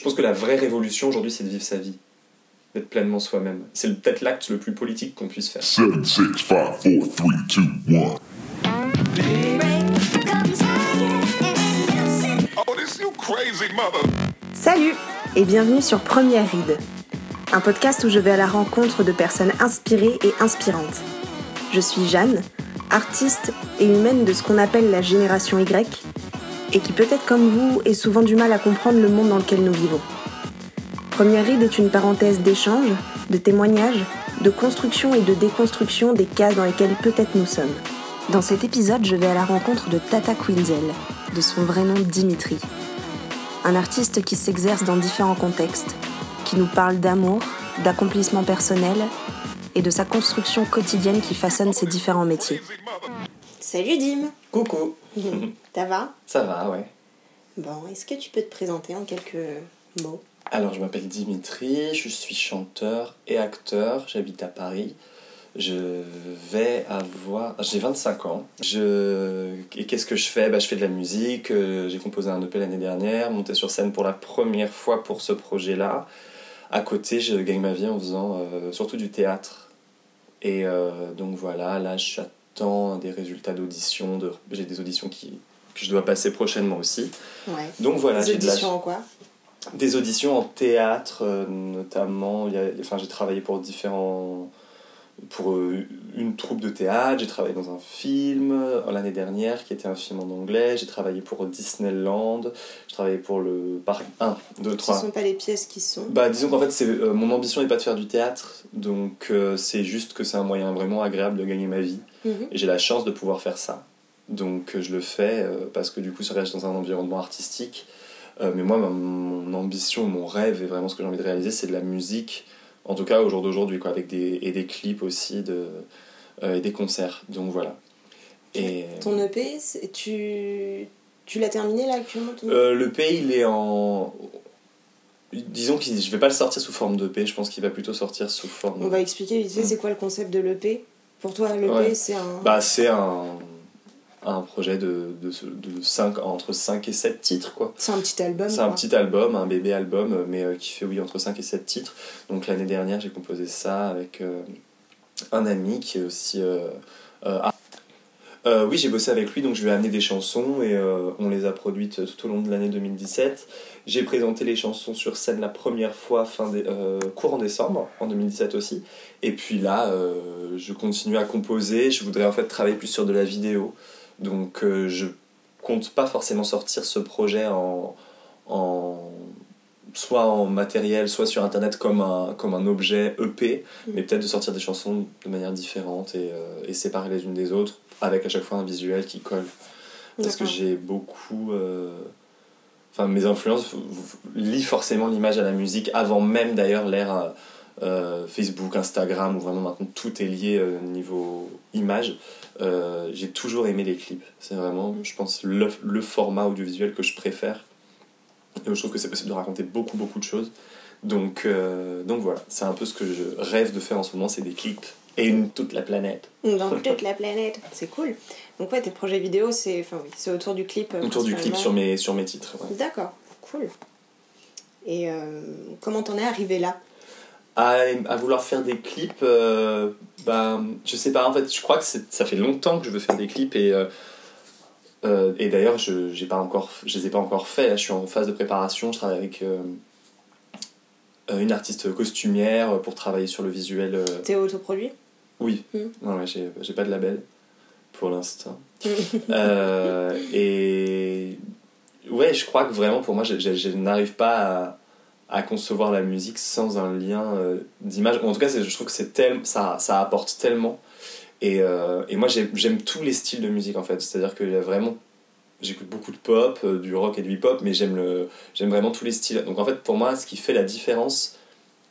Je pense que la vraie révolution aujourd'hui, c'est de vivre sa vie, d'être pleinement soi-même. C'est peut-être l'acte le plus politique qu'on puisse faire. 7, 6, 5, 4, 3, 2, 1. Oh. Salut et bienvenue sur Première Ride, un podcast où je vais à la rencontre de personnes inspirées et inspirantes. Je suis Jeanne, artiste et humaine de ce qu'on appelle la génération Y, et qui peut-être comme vous ait souvent du mal à comprendre le monde dans lequel nous vivons. Première Ride est une parenthèse d'échange, de témoignage, de construction et de déconstruction des cases dans lesquelles peut-être nous sommes. Dans cet épisode, je vais à la rencontre de Tata Quinzel, de son vrai nom Dimitri. Un artiste qui s'exerce dans différents contextes, qui nous parle d'amour, d'accomplissement personnel et de sa construction quotidienne qui façonne ses différents métiers. Salut Dim Coucou Ça va Ça va, ouais. Bon, est-ce que tu peux te présenter en quelques mots? Alors, je m'appelle Dimitri, je suis chanteur et acteur, j'habite à Paris. Je vais avoir. J'ai 25 ans. Je... Et qu'est-ce que je fais? Bah, Je fais de la musique. euh, J'ai composé un EP l'année dernière, monté sur scène pour la première fois pour ce projet-là. À côté, je gagne ma vie en faisant euh, surtout du théâtre. Et euh, donc voilà, là, des résultats d'audition. De... J'ai des auditions qui... que je dois passer prochainement aussi. Ouais. Donc voilà, Des j'ai de la auditions en quoi? Des auditions en théâtre euh, notamment il y a, enfin j'ai travaillé pour différents pour euh, une troupe de théâtre j'ai travaillé dans un film euh, l'année dernière qui était un film en anglais j'ai travaillé pour Disneyland j'ai travaillé pour le parc 1 2 Ce 3 sont pas les pièces qui sont. bah disons qu'en fait c'est euh, mon ambition n'est pas de faire du théâtre donc euh, c'est juste que c'est un moyen vraiment agréable de gagner ma vie Mhm. et j'ai la chance de pouvoir faire ça. Donc euh, je le fais parce que du coup ça reste dans un environnement artistique. Mais moi, ma- mon ambition, mon rêve et vraiment ce que j'ai envie de réaliser, c'est de la musique, en tout cas au jour d'aujourd'hui, quoi, avec des, et des clips aussi de, euh, et des concerts. Donc voilà. Et Ton EP, tu, tu l'as terminé là actuellement ton... euh, le P, il est en. Disons que je vais pas le sortir sous forme de P, je pense qu'il va plutôt sortir sous forme. On va expliquer vite fait c'est quoi le concept de l'EP. Pour toi, l'EP, Ouais. c'est un. Bah, c'est un, un projet de, de, de 5, entre 5 et 7 titres, quoi. c'est un petit album. C'est un petit album, un bébé album, euh, mais euh, qui fait oui entre 5 et 7 titres. Donc l'année dernière, j'ai composé ça avec euh, un ami qui est aussi. euh, oui, j'ai bossé avec lui, donc je lui ai amené des chansons et euh, on les a produites tout au long de l'année 2017. J'ai présenté les chansons sur scène la première fois fin dé- euh, courant décembre, en 2017 aussi. Et puis là, je continue à composer. Je voudrais en fait travailler plus sur de la vidéo. Donc euh, je compte pas forcément sortir ce projet en, en soit en matériel, soit sur internet comme un, comme un objet EP, Mm. mais peut-être de sortir des chansons de manière différente et, euh, et séparer les unes des autres, avec à chaque fois un visuel qui colle. Parce que j'ai beaucoup. euh, Enfin, mes influences lient forcément l'image à la musique, avant même d'ailleurs l'ère euh, Facebook, Instagram, où vraiment maintenant tout est lié euh, niveau image. Euh, j'ai toujours aimé les clips. C'est vraiment, je pense, le, le format audiovisuel que je préfère. Et je trouve que c'est possible de raconter beaucoup, beaucoup de choses. Donc, euh, donc voilà, c'est un peu ce que je rêve de faire en ce moment, c'est des clips. Et une, toute la planète. Dans toute la planète. C'est cool. Donc, ouais, tes projets vidéo, c'est enfin, oui, c'est autour du clip. Autour du clip sur mes, sur mes titres. ouais. D'accord, cool. Et comment t'en es arrivé là? À, à vouloir faire des clips, euh, ben, je sais pas, en fait, je crois que ça fait longtemps que je veux faire des clips et, euh, euh, et d'ailleurs, je, pas encore, je les ai pas encore faits, là, je suis en phase de préparation, je travaille avec euh, une artiste costumière pour travailler sur le visuel. T'es autoproduit? Oui, Mm. non, j'ai, j'ai pas de label pour l'instant. Euh, et ouais, je crois que vraiment pour moi, je, je- je n'arrive pas à, concevoir la musique sans un lien euh, d'image. En tout cas, je trouve que c'est tel, ça, ça apporte tellement. Et, euh, et moi, j'ai- j'aime tous les styles de musique en fait. C'est-à-dire y a vraiment. J'écoute beaucoup de pop, euh, du rock et du hip-hop, mais j'aime le, vraiment tous les styles. Donc en fait, pour moi, ce qui fait la différence,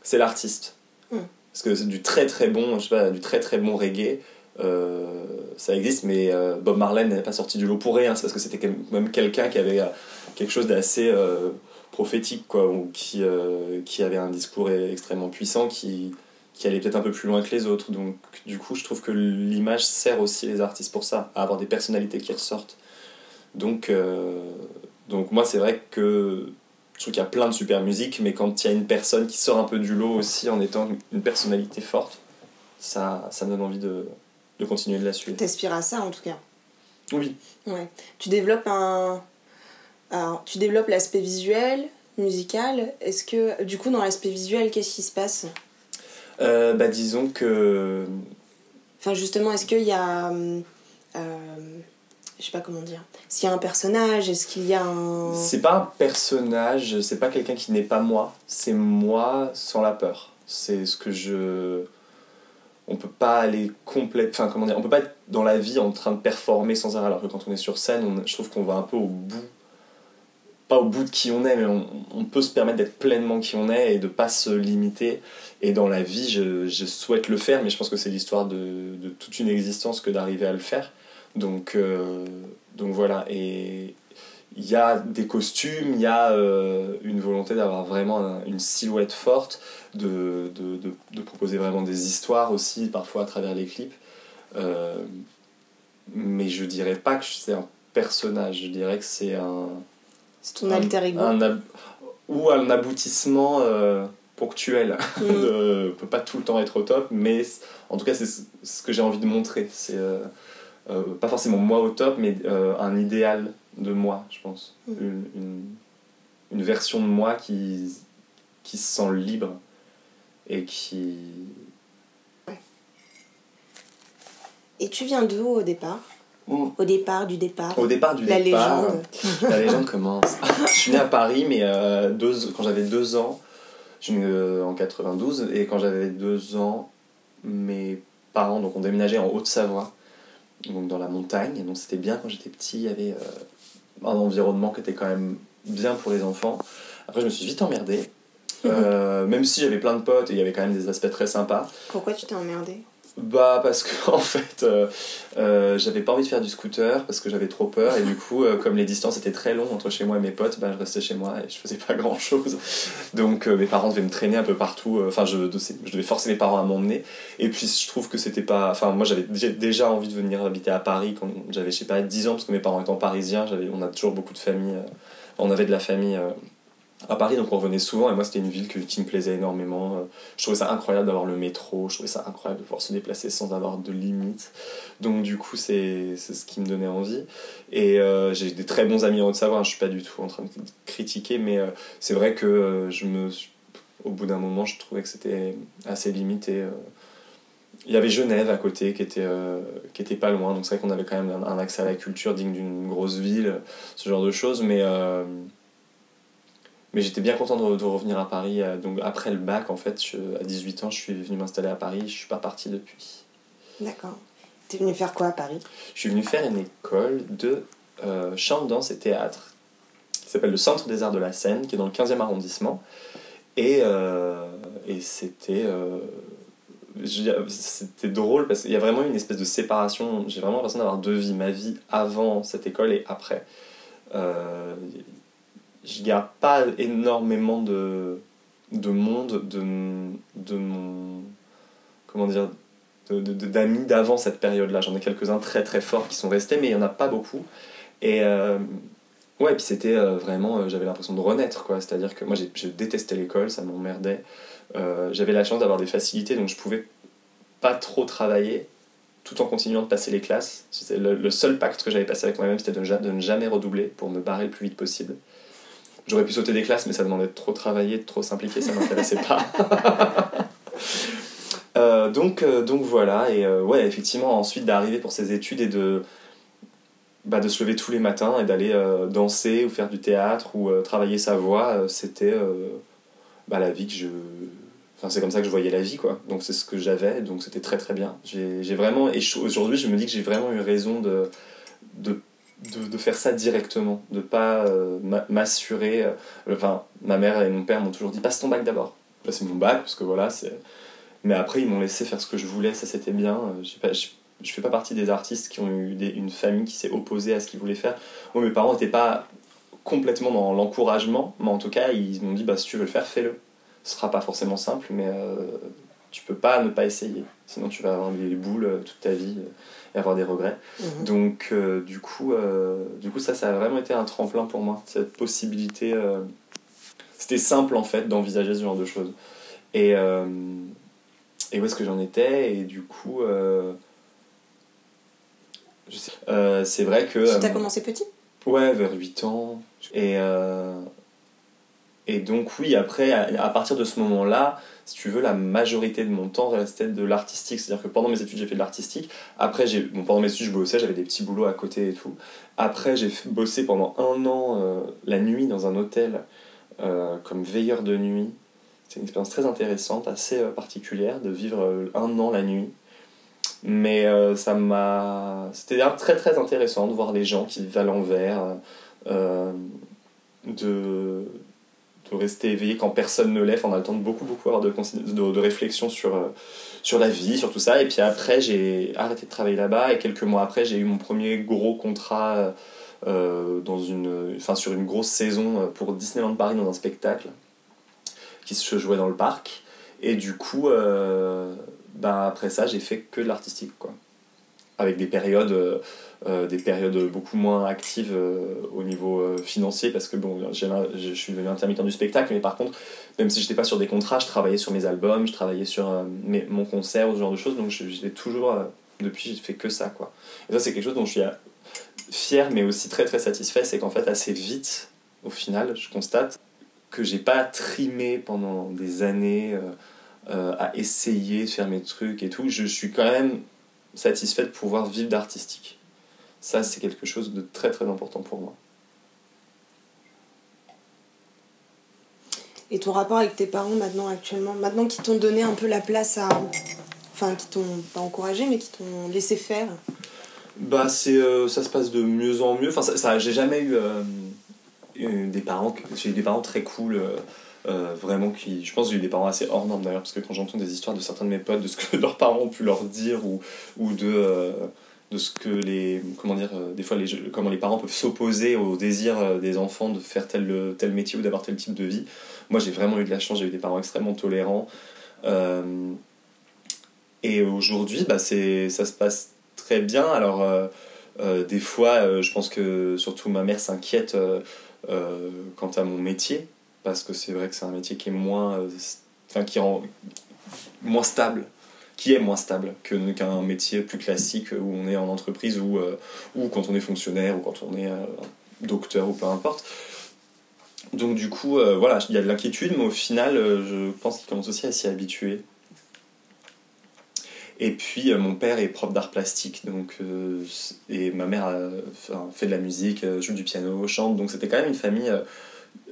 c'est l'artiste. Mm. Parce que c'est du très très bon, je sais pas, du très très bon reggae. euh, ça existe, mais euh, Bob Marley n'est pas sorti du lot pour rien. C'est parce que c'était quand même quelqu'un qui avait quelque chose d'assez prophétique, quoi, ou qui, euh, qui avait un discours extrêmement puissant, qui, qui allait peut-être un peu plus loin que les autres. Donc, du coup, je trouve que l'image sert aussi les artistes pour ça, à avoir des personnalités qui ressortent. Donc, euh, donc moi, c'est vrai que je trouve qu'il y a plein de super musique, mais quand il y a une personne qui sort un peu du lot aussi en étant une personnalité forte, ça, ça me donne envie de, de continuer de la suivre. T'aspires à ça en tout cas? Oui. Ouais. Tu développes un. Alors, tu développes l'aspect visuel, musical. Est-ce que, du coup, dans l'aspect visuel, qu'est-ce qui se passe? Euh, bah, disons que. Enfin, justement, est-ce qu'il y a. euh, je sais pas comment dire. Est-ce qu'il y a un personnage? Est-ce qu'il y a un. C'est pas un personnage, c'est pas quelqu'un qui n'est pas moi, c'est moi sans la peur. C'est ce que je. On peut pas aller complète. Enfin, comment dire On peut pas être dans la vie en train de performer sans arrêt, alors que quand on est sur scène, on- je trouve qu'on va un peu au bout. Pas au bout de qui on est, mais on, peut se permettre d'être pleinement qui on est et de pas se limiter. Et dans la vie, je, je souhaite le faire, mais je pense que c'est l'histoire de, de toute une existence que d'arriver à le faire. Donc, euh, donc voilà. Et il y a des costumes, il y a euh, une volonté d'avoir vraiment un- une silhouette forte, de, de, de, de proposer vraiment des histoires aussi, parfois à travers les clips. Euh, mais je dirais pas que c'est un personnage, je dirais que c'est un, C'est ton alter ego un ou un aboutissement euh, ponctuel. Mm. ne peut pas tout le temps être au top, mais en tout cas, c'est ce que j'ai envie de montrer. C'est euh, euh, pas forcément moi au top, mais euh, un idéal de moi, je pense. Mm. Une, une, une version de moi qui, qui se sent libre et qui. Et tu viens d'où au départ? Au départ, du départ Au départ du La départ, légende. La légende commence. je suis né à Paris, mais euh, deux- quand j'avais deux ans, je suis né euh, en 92, et quand j'avais deux ans, mes parents donc, ont déménagé en Haute-Savoie, donc dans la montagne, donc c'était bien quand j'étais petit, il y avait euh, un environnement qui était quand même bien pour les enfants. Après, je me suis vite emmerdé, euh, même si j'avais plein de potes et il y avait quand même des aspects très sympas. Pourquoi tu t'es emmerdé? Bah parce que en fait euh, euh, j'avais pas envie de faire du scooter parce que j'avais trop peur et du coup euh, comme les distances étaient très longues entre chez moi et mes potes bah je restais chez moi et je faisais pas grand chose donc mes parents devaient me traîner un peu partout enfin je, devais forcer mes parents à m'emmener. Et puis je trouve que c'était pas enfin moi j'avais déjà- envie de venir habiter à Paris quand j'avais je sais pas 10 ans parce que mes parents étant parisiens on a toujours beaucoup de famille on avait de la famille à Paris, donc on revenait souvent, et moi c'était une ville que- qui me plaisait énormément. Euh, Je trouvais ça incroyable d'avoir le métro, je trouvais ça incroyable de pouvoir se déplacer sans avoir de limites. Donc du coup, c'est ce qui me donnait envie. Et euh, j'ai des très bons amis en Haute-Savoie, hein, je suis pas du tout en train de critiquer, mais euh, c'est vrai que je me au bout d'un moment, je trouvais que c'était assez limité. Il y avait Genève à côté qui était, qui était pas loin, donc c'est vrai qu'on avait quand même un, accès à la culture digne d'une grosse ville, ce genre de choses, mais, mais j'étais bien content de, de revenir à Paris. euh, Donc après le bac, en fait, je- à 18 ans, je suis venu m'installer à Paris, je suis pas parti depuis. D'accord. T'es venu faire quoi à Paris? Je suis venu faire une école de euh, chant, danse et théâtre qui s'appelle le Centre des Arts de la Seine, qui est dans le 15e arrondissement. Et, euh, et c'était. euh, c'était drôle parce qu'il y a vraiment une espèce de séparation. J'ai vraiment l'impression d'avoir deux vies. Ma vie avant cette école et après. Euh, je garde pas énormément de, de monde de, de mon. Comment dire d'amis d'avant cette période-là. J'en ai quelques-uns très très forts qui sont restés, mais il n'y en a pas beaucoup. Et euh, ouais, puis c'était euh, vraiment, euh, j'avais l'impression de renaître, quoi. C'est-à-dire que moi, j'ai- détestais l'école, ça m'emmerdait. J'avais la chance d'avoir des facilités, donc je pouvais pas trop travailler tout en continuant de passer les classes. Le, le seul pacte que j'avais passé avec moi-même, c'était de ne jamais redoubler pour me barrer le plus vite possible. J'aurais pu sauter des classes, mais ça demandait de trop travailler, de trop s'impliquer, ça m'intéressait pas. Euh, donc, euh, donc voilà, et euh, ouais, effectivement, ensuite d'arriver pour ses études et de, bah, de se lever tous les matins et d'aller danser ou faire du théâtre ou travailler sa voix, c'était bah, la vie que je. Enfin, c'est comme ça que je voyais la vie, quoi. Donc c'est ce que j'avais, donc c'était très très bien. J'ai vraiment. Et aujourd'hui, je me dis que j'ai vraiment eu raison de, de, de, de faire ça directement, de pas euh, m'a- m'assurer. euh, enfin, ma mère et mon père m'ont toujours dit passe ton bac d'abord. Là, c'est mon bac, parce que voilà, c'est. Mais après, ils m'ont laissé faire ce que je voulais, ça c'était bien. Euh, j'ai je, je fais pas partie des artistes qui ont eu des- une famille qui s'est opposée à ce qu'ils voulaient faire. Moi, mes parents n'étaient pas complètement dans l'encouragement, mais en tout cas, ils m'ont dit bah, si tu veux le faire, fais-le. Ce sera pas forcément simple, mais tu peux pas ne pas essayer. Sinon, tu vas avoir les boules euh, toute ta vie euh, et avoir des regrets. Mhm. Donc, euh, du, coup, euh, du coup, ça, ça a vraiment été un tremplin pour moi, cette possibilité euh, c'était simple en fait d'envisager ce genre de choses. Et, et où est-ce que j'en étais? Et du coup, je sais- c'est vrai que. Tu as commencé petit? Ouais, vers 8 ans. Et, et donc, oui, après, à, partir de ce moment-là, si tu veux, la majorité de mon temps restait de l'artistique. C'est-à-dire que pendant mes études, j'ai fait de l'artistique. Après, j'ai, bon, pendant mes études, je bossais, j'avais des petits boulots à côté et tout. Après, j'ai bossé pendant un an euh, la nuit dans un hôtel euh, comme veilleur de nuit. C'est une expérience très intéressante, assez euh, particulière, de vivre un an la nuit. Mais ça m'a. C'était d'ailleurs très très intéressant de voir les gens qui vivent à l'envers, de, rester éveillé quand personne ne. Enfin, on a le temps de beaucoup avoir de, de, réflexion sur, euh, sur la vie, sur tout ça. Et puis après, j'ai arrêté de travailler là-bas. Et quelques mois après, j'ai eu mon premier gros contrat euh, dans une, enfin, sur une grosse saison euh, pour Disneyland Paris dans un spectacle qui se jouait dans le parc. Et du coup, euh, ben après ça, j'ai fait que de l'artistique. Avec des périodes, euh, euh, des périodes beaucoup moins actives euh, au niveau financier, parce que bon, je suis devenu intermittent du spectacle, mais par contre, même si j'étais pas sur des contrats, je travaillais sur mes albums, je travaillais sur mes- mon concert ou ce genre de choses, donc j'étais toujours, depuis, j'ai fait que ça, quoi. Et ça, c'est quelque chose dont je suis fier, mais aussi très très satisfait, c'est qu'en fait, assez vite, au final, je constate que j'ai pas trimé pendant des années à essayer de faire mes trucs et tout. Je suis quand même satisfait de pouvoir vivre d'artistique. Ça, c'est quelque chose de très très important pour moi. Et ton rapport avec tes parents maintenant, actuellement Maintenant qu'ils t'ont donné un peu la place à. Enfin, qui t'ont pas encouragé, mais qui t'ont laissé faire? Bah, c'est, euh, ça se passe de mieux en mieux. Enfin, ça, ça- j'ai jamais eu euh, eu des parents. J'ai eu des parents très cool. euh, euh, vraiment qui je pense que j'ai eu des parents assez hors normes d'ailleurs parce que quand j'entends des histoires de certains de mes potes de ce que leurs parents ont pu leur dire ou, ou de euh, de ce que les comment dire euh, des fois les comment les parents peuvent s'opposer au désir des enfants de faire tel tel métier ou d'avoir tel type de vie moi j'ai vraiment eu de la chance j'ai eu des parents extrêmement tolérants. Et aujourd'hui bah c'est ça se passe très bien. Alors des fois je pense que surtout ma mère s'inquiète quant à mon métier parce que c'est vrai que c'est un métier qui est moins euh, enfin qui rend moins stable qui est moins stable qu'un métier plus classique où on est en entreprise ou euh, ou quand on est fonctionnaire ou quand on est euh, docteur ou peu importe. Donc du coup voilà il y a de l'inquiétude mais au final je pense qu'il commence aussi à s'y habituer. Et puis mon père est prof d'art plastique donc et ma mère fait de la musique joue du piano chante donc c'était quand même une famille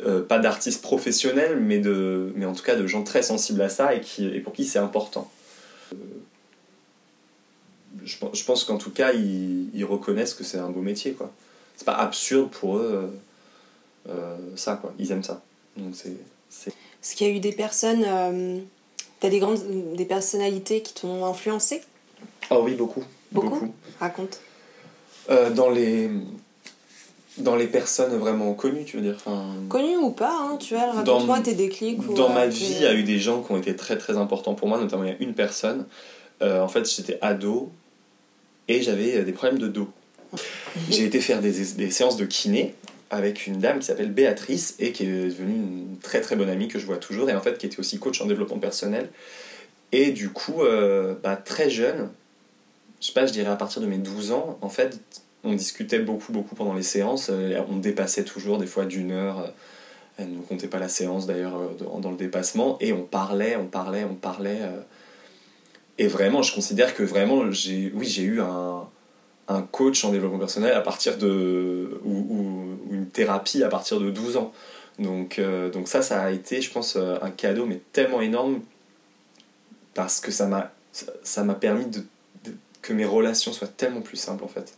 euh, pas d'artistes professionnels, mais, de, mais en tout cas de gens très sensibles à ça et, qui, et pour qui c'est important. Euh, je, je pense qu'en tout cas, ils, ils reconnaissent que c'est un beau métier. quoi. C'est pas absurde pour eux, euh, ça, quoi. Ils aiment ça. Donc c'est... Est-ce qu'il y a eu des personnes. T'as des grandes des personnalités qui t'ont influencé? Ah oui, beaucoup. Beaucoup? Raconte. Dans les... Dans les personnes vraiment connues, tu veux dire enfin, Connu ou pas, hein, tu vois, Dans- raconte-moi tes déclics. ou, Dans euh, ma vie, il y a eu des gens qui ont été très très importants pour moi, notamment il y a une personne. Euh, en fait, j'étais ado et j'avais euh, des problèmes de dos. J'ai été faire des, des séances de kiné avec une dame qui s'appelle Béatrice et qui est devenue une très très bonne amie que je vois toujours et en fait qui était aussi coach en développement personnel. Et du coup, euh, bah, très jeune, je sais pas, je dirais à partir de mes 12 ans, en fait, on discutait beaucoup beaucoup pendant les séances. Euh, On dépassait toujours des fois d'une heure. euh, elle ne comptait pas la séance d'ailleurs euh, dans, le dépassement. Et on parlait, on parlait, on parlait. Et vraiment, je considère que vraiment, j'ai, oui, j'ai eu un, coach en développement personnel à partir de. ou, une thérapie à partir de 12 ans. Donc, ça, ça a été, je pense, un cadeau, mais tellement énorme parce que ça m'a, ça- m'a permis que mes relations soient tellement plus simples en fait.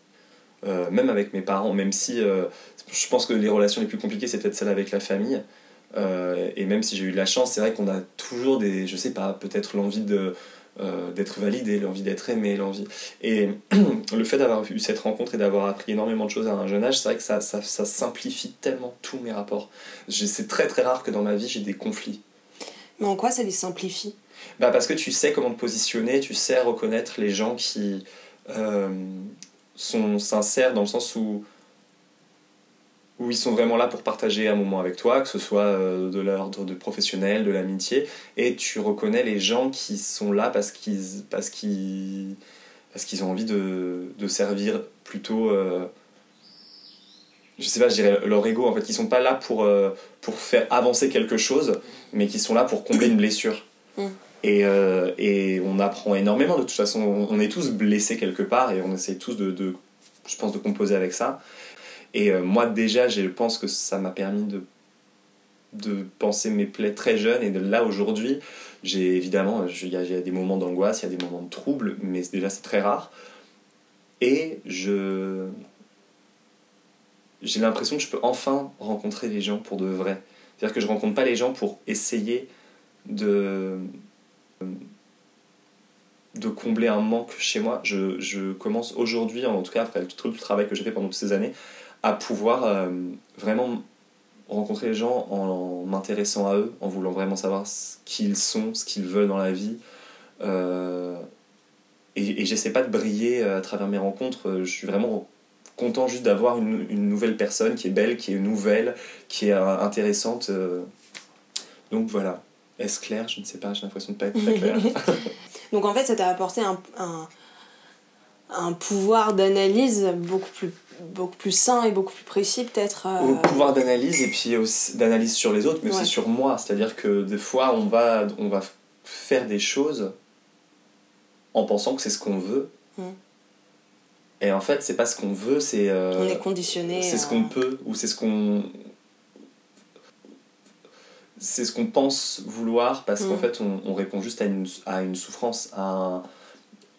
Euh, même avec mes parents, même si euh, je pense que les relations les plus compliquées c'est peut-être celles avec la famille. Euh, et même si j'ai eu de la chance, c'est vrai qu'on a toujours des, je sais pas, peut-être l'envie de d'être validé, l'envie d'être aimé, l'envie. Et le fait d'avoir eu cette rencontre et d'avoir appris énormément de choses à un jeune âge, c'est vrai que ça, ça, ça simplifie tellement tous mes rapports. C'est très très rare que dans ma vie j'ai des conflits. Mais en quoi ça les simplifie? Bah parce que tu sais comment te positionner, tu sais reconnaître les gens qui euh, sont sincères dans le sens où où ils sont vraiment là pour partager un moment avec toi, que ce soit euh, de l'ordre de professionnel, de l'amitié, et tu reconnais les gens qui sont là parce qu'ils parce qu'ils parce qu'ils ont envie de, de servir plutôt euh, je sais pas, je dirais leur ego en fait, ils sont pas là pour euh, pour faire avancer quelque chose, mais qui sont là pour combler une blessure. Mm. Et, euh, et on apprend énormément de toute façon, on est tous blessés quelque part et on essaie tous de, de je pense de composer avec ça. Et euh, moi, déjà, je pense que ça m'a permis de, de penser mes plaies très jeune. Et de là, aujourd'hui, j'ai évidemment, il y, a des moments d'angoisse, il y a des moments de trouble, mais déjà, c'est très rare. Et je. J'ai l'impression que je peux enfin rencontrer les gens pour de vrai. C'est-à-dire que je rencontre pas les gens pour essayer de de combler un manque chez moi. Je, je commence aujourd'hui, en tout cas après tout le travail que j'ai fait pendant toutes ces années, à pouvoir euh, vraiment rencontrer les gens en m'intéressant à eux, en voulant vraiment savoir ce qu'ils sont, ce qu'ils veulent dans la vie. Euh, et et j'essaie pas de briller euh, à travers mes rencontres, je suis vraiment content juste d'avoir une, une nouvelle personne qui est belle, qui est nouvelle, qui est intéressante. Donc voilà. Est-ce clair? Je ne sais pas, j'ai l'impression de pas être très clair. Donc en fait, ça t'a apporté un, un, un pouvoir d'analyse beaucoup plus, beaucoup plus sain et beaucoup plus précis, peut-être. euh, au pouvoir d'analyse et puis aussi d'analyse sur les autres mais Ouais. aussi sur moi c'est à dire que des fois on va on va faire des choses en pensant que c'est ce qu'on veut Mm. et en fait c'est pas ce qu'on veut c'est euh, On est conditionné. c'est ce qu'on peut ou c'est ce qu'on c'est ce qu'on pense vouloir parce qu'en Mm. fait on, on répond juste à une, à une souffrance à, un-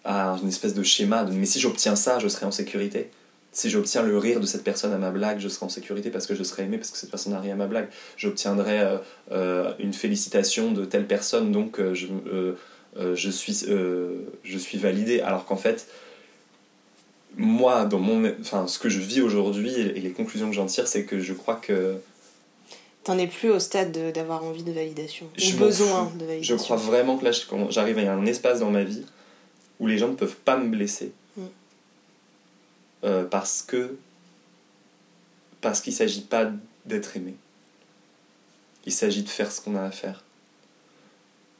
à une espèce de schéma de mais si j'obtiens ça je serai en sécurité. Si j'obtiens le rire de cette personne à ma blague je serai en sécurité parce que je serai aimé parce que cette personne a ri à ma blague. J'obtiendrai euh, euh, une félicitation de telle personne donc euh, je, je, suis, je suis validé. Alors qu'en fait moi dans mon enfin ce que je vis aujourd'hui et les conclusions que j'en tire c'est que je crois que T'en es plus au stade de- d'avoir envie de validation. Je ou besoin fous. de je validation. crois vraiment que là je- j'arrive à un espace dans ma vie où les gens ne peuvent pas me blesser Mm. Euh, parce que parce qu'il s'agit pas d'être aimé il s'agit de faire ce qu'on a à faire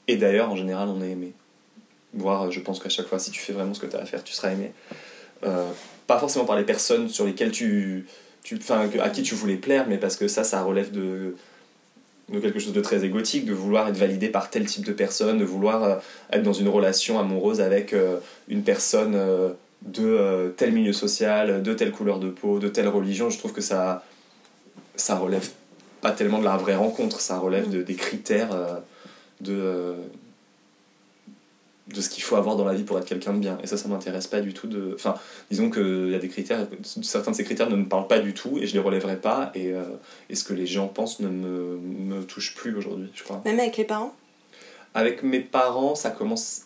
et d'ailleurs en général on est aimé voire je pense qu'à chaque fois si tu fais vraiment ce que tu as à faire tu seras aimé Euh, pas forcément par les personnes sur lesquelles tu, tu à qui tu voulais plaire mais parce que ça ça relève de de quelque chose de très égotique, de vouloir être validé par tel type de personne, de vouloir euh, être dans une relation amoureuse avec euh, une personne euh, de tel milieu social, de telle couleur de peau, de telle religion. Je trouve que ça, ça relève pas tellement de la vraie rencontre, ça relève de, des critères de, de ce qu'il faut avoir dans la vie pour être quelqu'un de bien. Et ça, ça m'intéresse pas du tout de... Enfin, disons qu'il y a des critères, certains de ces critères ne me parlent pas du tout et je les relèverai pas et, euh, et ce que les gens pensent ne me, me touche plus aujourd'hui, je crois. Même avec les parents? Avec mes parents, ça commence...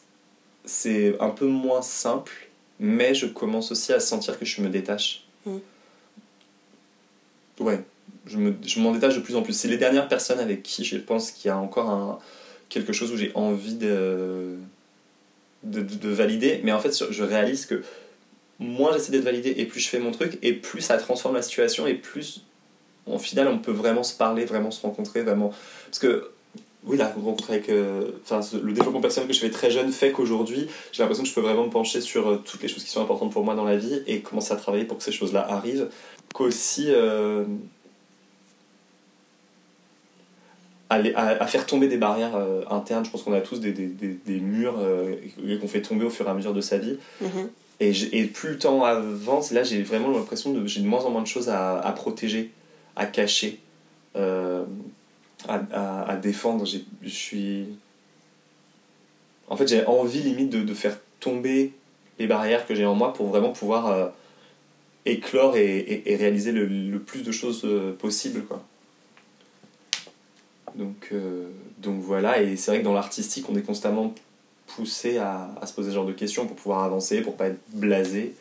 C'est un peu moins simple, mais je commence aussi à sentir que je me détache. Mm. Ouais, je me- je m'en détache de plus en plus. C'est les dernières personnes avec qui je pense qu'il y a encore un, quelque chose où j'ai envie de, de, de- de valider, mais en fait je réalise que moins j'essaie d'être validé et plus je fais mon truc, et plus ça transforme la situation, et plus en final on peut vraiment se parler, vraiment se rencontrer, vraiment... Parce que oui, la rencontre avec. euh, le développement personnel que je fais très jeune fait qu'aujourd'hui, j'ai l'impression que je peux vraiment me pencher sur euh, toutes les choses qui sont importantes pour moi dans la vie et commencer à travailler pour que ces choses-là arrivent. Qu'aussi. euh, aller- à, à faire tomber des barrières euh, internes. Je pense qu'on a tous des, des, des, des murs euh, qu'on fait tomber au fur et à mesure de sa vie. Mhm. Et, et plus le temps avance, là j'ai vraiment l'impression de j'ai de moins en moins de choses à, à protéger, à cacher, euh, à, à, à défendre. Je suis. En fait, j'ai envie limite de, de faire tomber les barrières que j'ai en moi pour vraiment pouvoir éclore et, et, et réaliser le, le plus de choses possible. Quoi. Donc, euh, donc voilà, et c'est vrai que dans l'artistique, on est constamment poussé à, à se poser ce genre de questions pour pouvoir avancer, pour pas être blasé,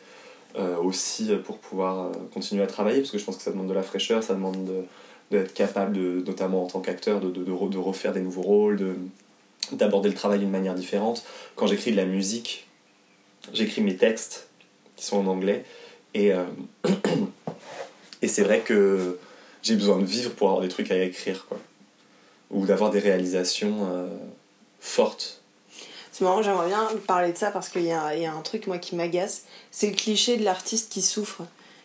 euh, aussi pour pouvoir euh, continuer à travailler, parce que je pense que ça demande de la fraîcheur, ça demande de- d'être capable, de, notamment en tant qu'acteur, de, de, de, re- de refaire des nouveaux rôles, de, d'aborder le travail d'une manière différente. Quand j'écris de la musique, j'écris mes textes qui sont en anglais, et, et c'est vrai que j'ai besoin de vivre pour avoir des trucs à écrire, quoi. Ou d'avoir des réalisations euh, fortes. C'est marrant, j'aimerais bien parler de ça parce qu'il y y a un truc, moi, qui m'agace. C'est le cliché de l'artiste qui souffre.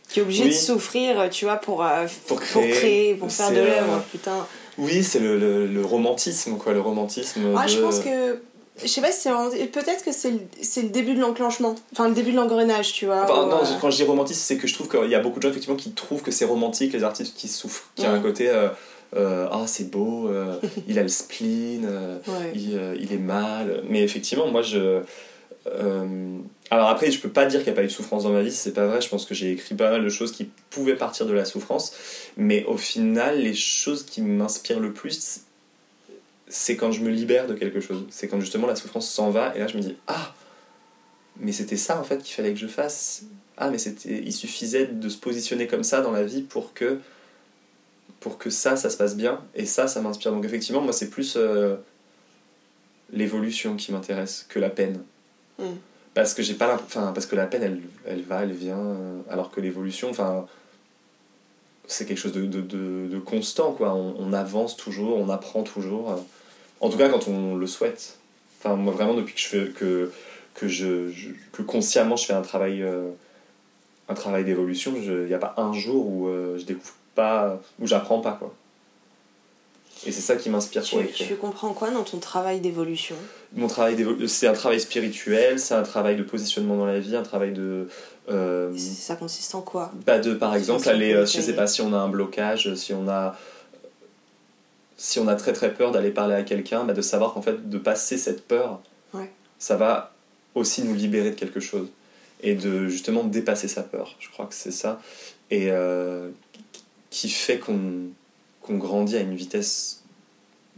Qui est obligé Oui. de souffrir, tu vois, pour, euh, Pour pour créer. pour faire de euh, l'œuvre, putain. Oui, c'est le, le, le romantisme, quoi, le romantisme. Ah, de... je pense que. Je sais pas si c'est Peut-être que c'est le, le début de l'enclenchement. Enfin, le début de l'engrenage, tu vois. Enfin, où, non, euh, quand je dis romantisme, c'est que je trouve qu'il y a beaucoup de gens effectivement qui trouvent que c'est romantique, les artistes qui souffrent, qui a un Mm. côté euh, euh, ah c'est beau, euh, il a le spleen, euh, ouais. il, il est mal. Mais effectivement, moi je. alors après, je peux pas dire qu'il n'y a pas eu de souffrance dans ma vie, c'est pas vrai. Je pense que j'ai écrit pas mal de choses qui pouvaient partir de la souffrance, mais au final, les choses qui m'inspirent le plus, c'est quand je me libère de quelque chose. C'est quand justement la souffrance s'en va et là je me dis ah mais c'était ça en fait qu'il fallait que je fasse. Ah mais c'était il suffisait de se positionner comme ça dans la vie pour que pour que ça ça se passe bien et ça ça m'inspire. Donc effectivement moi c'est plus euh, l'évolution qui m'intéresse que la peine. Mm. Parce que j'ai pas enfin parce que la peine elle, elle va, elle vient euh, alors que l'évolution enfin c'est quelque chose de, de, de, de constant quoi. On, on avance toujours, on apprend toujours. euh. En tout cas quand on le souhaite. Enfin moi vraiment depuis que je fais que que je, je- que consciemment je fais un travail un travail d'évolution, il n'y a pas un jour où euh, je découvre pas où j'apprends pas quoi. Et c'est ça qui m'inspire pour écrire. tu comprends quoi dans ton travail d'évolution? Mon travail c'est un travail spirituel, c'est un travail de positionnement dans la vie, un travail de euh, Ça consiste en quoi? bah de par exemple aller euh, je sais pas si on a un blocage si on a si on a très très peur d'aller parler à quelqu'un bah de savoir qu'en fait de passer cette peur Ouais. ça va aussi nous libérer de quelque chose et de justement dépasser sa peur. Je crois que c'est ça. Et euh, qui fait qu'on grandit à une vitesse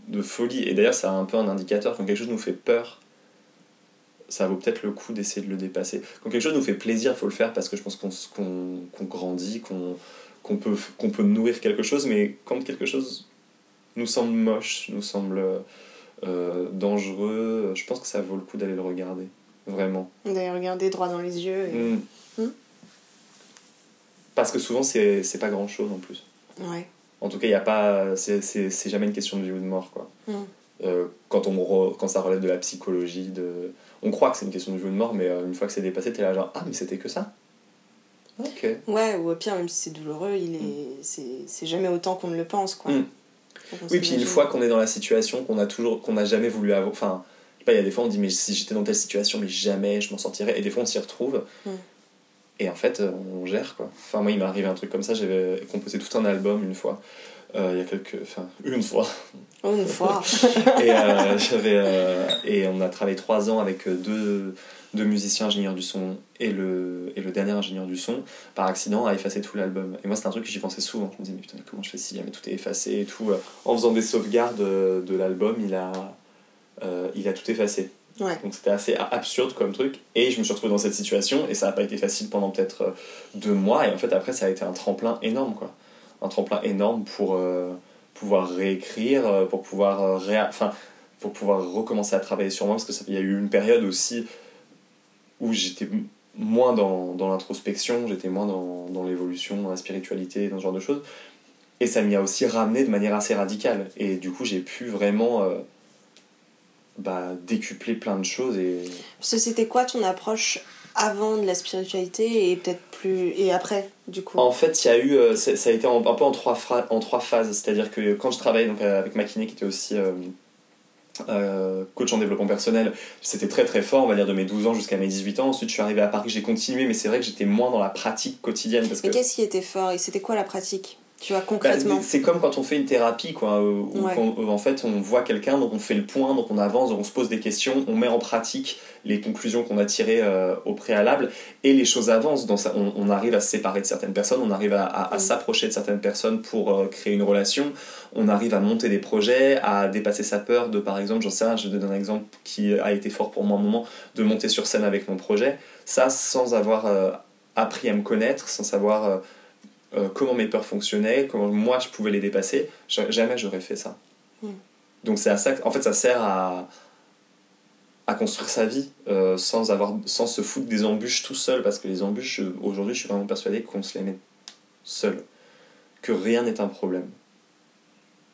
de folie. Et d'ailleurs c'est un peu un indicateur. Quand quelque chose nous fait peur ça vaut peut-être le coup d'essayer de le dépasser. Quand quelque chose nous fait plaisir, il faut le faire parce que je pense qu'on grandit, qu'on peut, peut nourrir quelque chose, mais quand quelque chose nous semble moche, nous semble euh, dangereux, je pense que ça vaut le coup d'aller le regarder. Vraiment. D'aller regarder droit dans les yeux. et- Mm. Mm. Parce que souvent, c'est c'est pas grand chose en plus. Ouais. En tout cas, il a pas. C'est c'est- c'est jamais une question de vie ou de mort, quoi. Mm. Euh, quand, on re- quand ça relève de la psychologie, de... on croit que c'est une question de vie ou de mort, mais euh, une fois que c'est dépassé, t'es là genre Ah, mais c'était que ça Ok. Ouais, ou au pire, même si c'est douloureux, il est... c'est... c'est jamais autant qu'on ne le pense, quoi. Oui, puis une fois qu'on est dans la situation qu'on a toujours, qu'on n'a jamais voulu avoir, enfin, pas, il y a des fois on dit mais si j'étais dans telle situation, mais jamais je m'en sortirais, et des fois on s'y retrouve, Mm. et en fait euh, on gère quoi. Enfin moi il m'est arrivé un truc comme ça, j'avais composé tout un album une fois, euh, il y a quelques, enfin une fois, Oh, une fois. et euh, j'avais, euh, et on a travaillé trois ans avec deux, deux musiciens ingénieurs du son et le, et le dernier ingénieur du son par accident a effacé tout l'album. Et moi c'était un truc que j'y pensais souvent. Je me disais mais putain mais comment je fais si jamais tout est effacé et tout. En faisant des sauvegardes de l'album il a, euh, il a tout effacé. Ouais. Donc c'était assez absurde comme truc. Et je me suis retrouvé dans cette situation et ça n'a pas été facile pendant peut-être euh, deux mois. Et en fait après ça a été un tremplin énorme quoi. Un tremplin énorme pour euh, pouvoir réécrire, pour pouvoir réa- enfin, pour pouvoir recommencer à travailler sur moi parce que ça il y a eu une période aussi où j'étais moins dans, dans l'introspection, j'étais moins dans, dans l'évolution, dans la spiritualité, dans ce genre de choses. Et ça m'y a aussi ramené de manière assez radicale. Et du coup, j'ai pu vraiment euh, bah, décupler plein de choses. Et... Parce que c'était quoi ton approche avant de la spiritualité et peut-être plus. et après, du coup? En fait, il y a eu, euh, ça ça a été en- un peu en trois, phra- en trois phases. C'est-à-dire que quand je travaillais donc, euh, avec Makiné, qui était aussi euh, euh, coach en développement personnel, c'était très très fort, on va dire de mes 12 ans jusqu'à mes 18 ans. Ensuite, je suis arrivé à Paris, j'ai continué, mais c'est vrai que j'étais moins dans la pratique quotidienne. Parce. Mais qu'est-ce qui était fort et c'était quoi la pratique? Tu vois, Bah, c'est comme quand on fait une thérapie, quoi, euh, où Ouais. euh, en fait on voit quelqu'un, donc on fait le point, donc on avance, donc on se pose des questions, on met en pratique les conclusions qu'on a tirées euh, au préalable, et les choses avancent. Dans on, on arrive à se séparer de certaines personnes, on arrive à, à- à Mm. s'approcher de certaines personnes pour euh, créer une relation, on arrive à monter des projets, à dépasser sa peur de, par exemple, j'en sais rien, je vais donner un exemple qui a été fort pour moi un moment, de monter sur scène avec mon projet, ça sans avoir euh, appris à me connaître, sans savoir... euh, comment mes peurs fonctionnaient, comment moi je pouvais les dépasser, ja- jamais j'aurais fait ça. Mm. Donc c'est à ça, que- en fait ça sert à, à construire sa vie euh, sans, avoir, sans se foutre des embûches tout seul, parce que les embûches, aujourd'hui je suis vraiment persuadé qu'on se les met seul. que rien n'est un problème.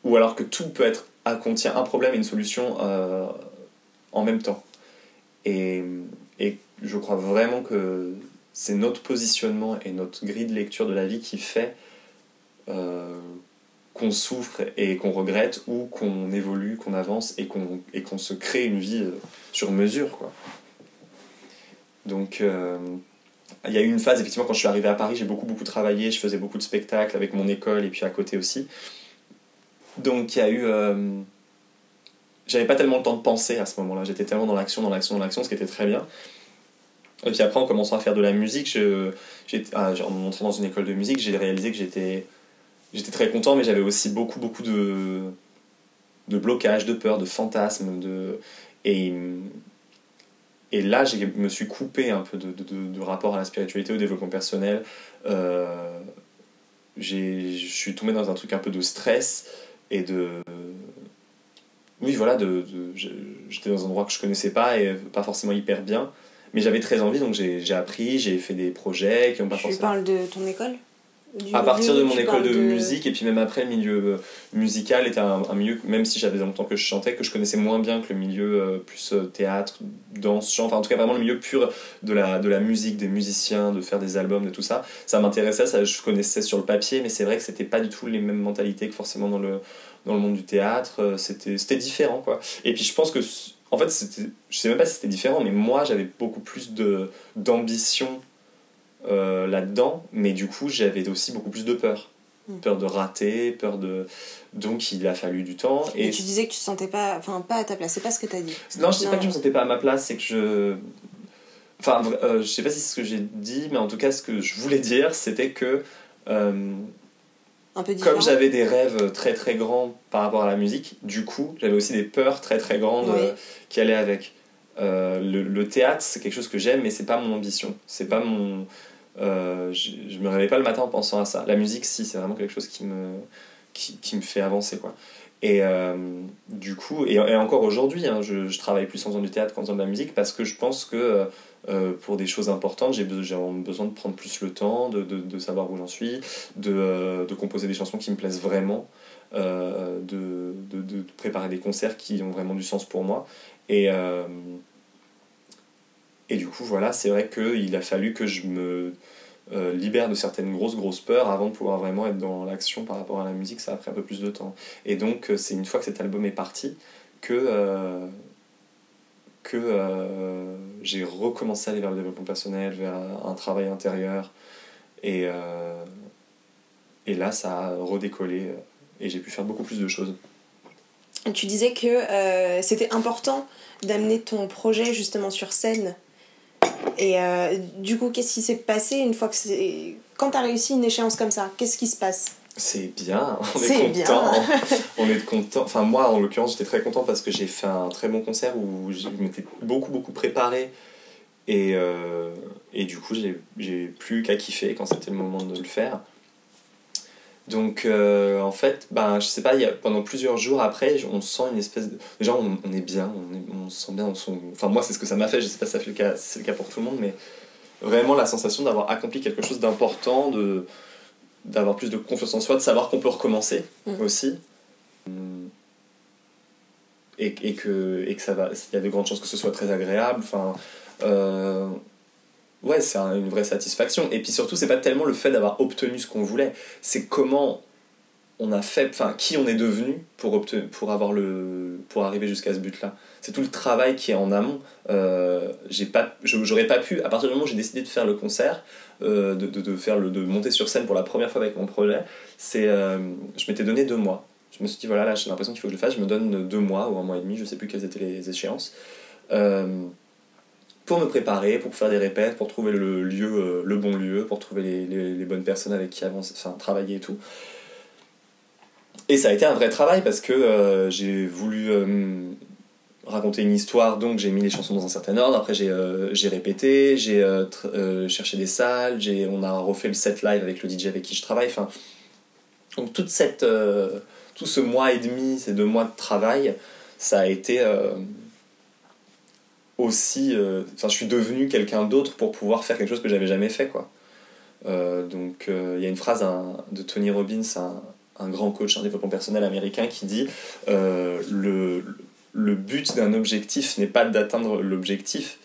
Ou alors que tout peut être, ah, contient un problème et une solution euh, en même temps. Et, et je crois vraiment que c'est notre positionnement et notre grille de lecture de la vie qui fait euh, qu'on souffre et qu'on regrette ou qu'on évolue, qu'on avance et qu'on se crée une vie euh, sur mesure. Donc, euh, il y a eu une phase, effectivement, quand je suis arrivé à Paris, j'ai beaucoup, beaucoup travaillé, je faisais beaucoup de spectacles avec mon école et puis à côté aussi. Donc, il y a eu. J'avais pas tellement le temps de penser à ce moment-là, j'étais tellement dans l'action, dans l'action, dans l'action, ce qui était très bien. Et puis après, en commençant à faire de la musique, je, ah, en entrant dans une école de musique, j'ai réalisé que j'étais, j'étais très content, mais j'avais aussi beaucoup, beaucoup de, de blocages, de peurs, de fantasmes. De, et, et là, je me suis coupé un peu de, de, de, rapport à la spiritualité, au développement personnel. Euh, je suis tombé dans un truc un peu de stress et de. Oui, voilà, de, j'étais dans un endroit que je connaissais pas et pas forcément hyper bien. Mais j'avais très envie, donc j'ai appris, j'ai fait des projets qui n'ont pas tu forcément. parles de ton école? Du À partir de mon tu école de, musique, et puis même après, le milieu euh, musical était un, un milieu, même si j'avais longtemps que je chantais, que je connaissais moins bien que le milieu euh, plus euh, théâtre, danse, chant, enfin en tout cas vraiment le milieu pur de la, de la musique, des musiciens, de faire des albums, de tout ça. Ça m'intéressait, ça je connaissais sur le papier, mais c'est vrai que c'était pas du tout les mêmes mentalités que forcément dans le, dans le monde du théâtre. C'était c'était différent quoi. Et puis je pense que, en fait, c'était- je sais même pas si c'était différent, mais moi j'avais beaucoup plus de- d'ambition euh, là-dedans, mais du coup j'avais aussi beaucoup plus de peur. Mm. Peur de rater, peur de. Donc il a fallu du temps. Et Et tu disais que tu te sentais pas, enfin pas à ta place, c'est pas ce que t'as dit. non, je sais pas que je me sentais pas à ma place, c'est que je. Enfin, euh, je sais pas si c'est ce que j'ai dit, mais en tout cas, ce que je voulais dire, c'était que. euh, Un peu différent. comme j'avais des rêves très très grands par rapport à la musique, du coup, j'avais aussi des peurs très très grandes Oui. euh, qui allaient avec. Euh, le, le théâtre, c'est quelque chose que j'aime, mais c'est pas mon ambition. C'est pas mon. euh, je, je me réveille pas le matin en pensant à ça. La musique, si, c'est vraiment quelque chose qui me, qui, qui me fait avancer, quoi. Et euh, du coup, et, et encore aujourd'hui, hein, je, je travaille plus en faisant du théâtre qu'en faisant de la musique parce que je pense que euh, pour des choses importantes, j'ai be- j'ai besoin de prendre plus le temps, de, de, savoir où j'en suis, de, euh, de composer des chansons qui me plaisent vraiment, euh, de, préparer des concerts qui ont vraiment du sens pour moi. Et, euh, et du coup, voilà, c'est vrai qu'il a fallu que je me libère de certaines grosses, grosses peurs avant de pouvoir vraiment être dans l'action par rapport à la musique. Ça a pris un peu plus de temps. Et donc, c'est une fois que cet album est parti que, que euh, j'ai recommencé à aller vers le développement personnel, vers un travail intérieur. Et, euh, et là, ça a redécollé euh, et j'ai pu faire beaucoup plus de choses. Tu disais que c'était important d'amener ton projet justement sur scène. Et du coup, qu'est-ce qui s'est passé une fois que c'est. Quand t'as réussi une échéance comme ça, qu'est-ce qui se passe? C'est bien, on est, C'est content. on est content. Enfin, moi, en l'occurrence, j'étais très content parce que j'ai fait un très bon concert où je m'étais beaucoup, beaucoup préparé. Et, euh, et du coup, j'ai plus qu'à kiffer quand c'était le moment de le faire. Donc, euh, en fait, ben, je sais pas, y a, pendant plusieurs jours après, on sent une espèce de. Déjà, on, on est bien, on, est- on se sent bien. On se- Enfin, moi, c'est ce que ça m'a fait, je sais pas si fait le cas, si c'est le cas pour tout le monde, mais vraiment la sensation d'avoir accompli quelque chose d'important, de d'avoir plus de confiance en soi, de savoir qu'on peut recommencer Mhm. aussi. Et, et, que, et que ça va, il y a de grandes chances que ce soit très agréable. Enfin, euh, ouais, c'est un- une vraie satisfaction. Et puis surtout, c'est pas tellement le fait d'avoir obtenu ce qu'on voulait, c'est comment on a fait, enfin, qui on est devenu pour, pour, avoir le, pour arriver jusqu'à ce but-là. C'est tout le travail qui est en amont. Euh, j'ai pas, pas pu, à partir du moment où j'ai décidé de faire le concert, euh, de, faire le, de monter sur scène pour la première fois avec mon projet, euh, je m'étais donné deux mois. Je me suis dit, voilà, là j'ai l'impression qu'il faut que je le fasse, je me donne deux mois ou un mois et demi, je sais plus quelles étaient les échéances, euh, pour me préparer, pour faire des répètes, pour trouver le bon lieu, pour trouver les, bonnes personnes avec qui avancer, enfin, travailler et tout. Et ça a été un vrai travail parce que j'ai voulu raconter une histoire, donc j'ai mis les chansons dans un certain ordre. Après, j'ai euh, répété, j'ai euh, euh, cherché des salles, on a refait le set live avec le DJ avec qui je travaille. Enfin, donc toute cette, euh, tout ce mois et demi, ces deux mois de travail, ça a été aussi. Enfin, je suis devenu quelqu'un d'autre pour pouvoir faire quelque chose que j'avais jamais fait, quoi. Donc il y a une phrase de Tony Robbins, un, un grand coach en développement personnel américain, qui dit le, le but d'un objectif n'est pas d'atteindre l'objectif.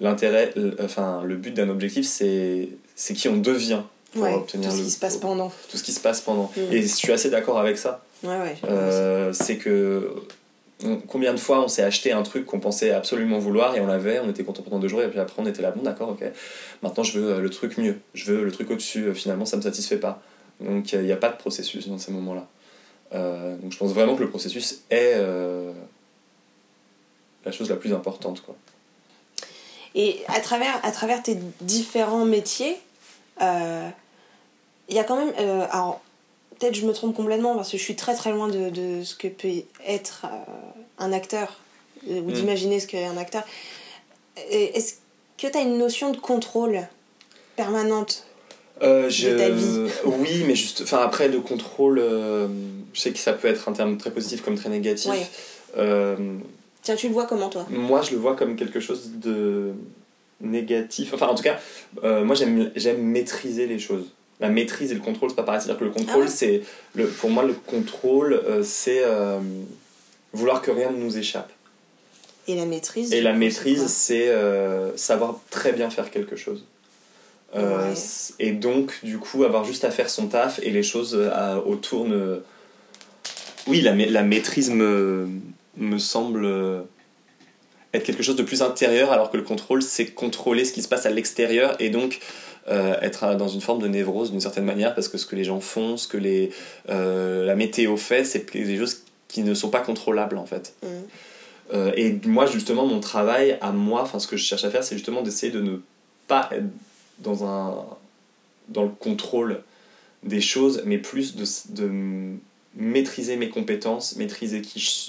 L'intérêt, euh, enfin, le but d'un objectif, c'est c'est qui on devient pour Ouais, tout obtenir ce le- qui se passe pendant. tout ce qui se passe pendant. Mm. Et je suis assez d'accord avec ça. Ouais, ouais. Euh, c'est que on- combien de fois on s'est acheté un truc qu'on pensait absolument vouloir et on l'avait, on était content pendant deux jours et puis après on était là, bon d'accord, ok, maintenant je veux euh, le truc mieux, je veux le truc au-dessus, euh, finalement ça me satisfait pas. Donc il n'y a pas de processus dans ces moments-là. Euh, donc je pense vraiment que le processus est euh, la chose la plus importante. Quoi. Et à travers, à travers tes différents métiers, euh, il y a quand même. euh, alors, peut-être je me trompe complètement parce que je suis très très loin de, de ce que peut être euh, un acteur, ou Mm. d'imaginer ce qu'est un acteur. Est-ce que tu as une notion de contrôle permanente Euh, je- ta vie? Oui, mais juste, enfin après de contrôle, euh, je sais que ça peut être un terme très positif comme très négatif. Ouais. Tiens, tu le vois comment toi? Moi, je le vois comme quelque chose de négatif. Enfin, en tout cas, euh, moi, j'aime maîtriser les choses. La maîtrise et le contrôle, c'est pas pareil. C'est-à-dire que le contrôle, Ah ouais? c'est. Pour moi, le contrôle, euh, c'est euh, vouloir que rien ne nous échappe. Et la maîtrise Et la coup, maîtrise, c'est savoir très bien faire quelque chose. Ouais. Et donc, du coup, avoir juste à faire son taf et les choses à- autour ne. Oui, la, ma- la maîtrise me, me semble euh, être quelque chose de plus intérieur, alors que le contrôle, c'est contrôler ce qui se passe à l'extérieur et donc euh, être dans une forme de névrose d'une certaine manière, parce que ce que les gens font, ce que les, euh, la météo fait, c'est des choses qui ne sont pas contrôlables en fait. Mm. Euh, et moi, justement, mon travail à moi, enfin, ce que je cherche à faire, c'est justement d'essayer de ne pas être dans, un, dans le contrôle des choses, mais plus de, maîtriser mes compétences, maîtriser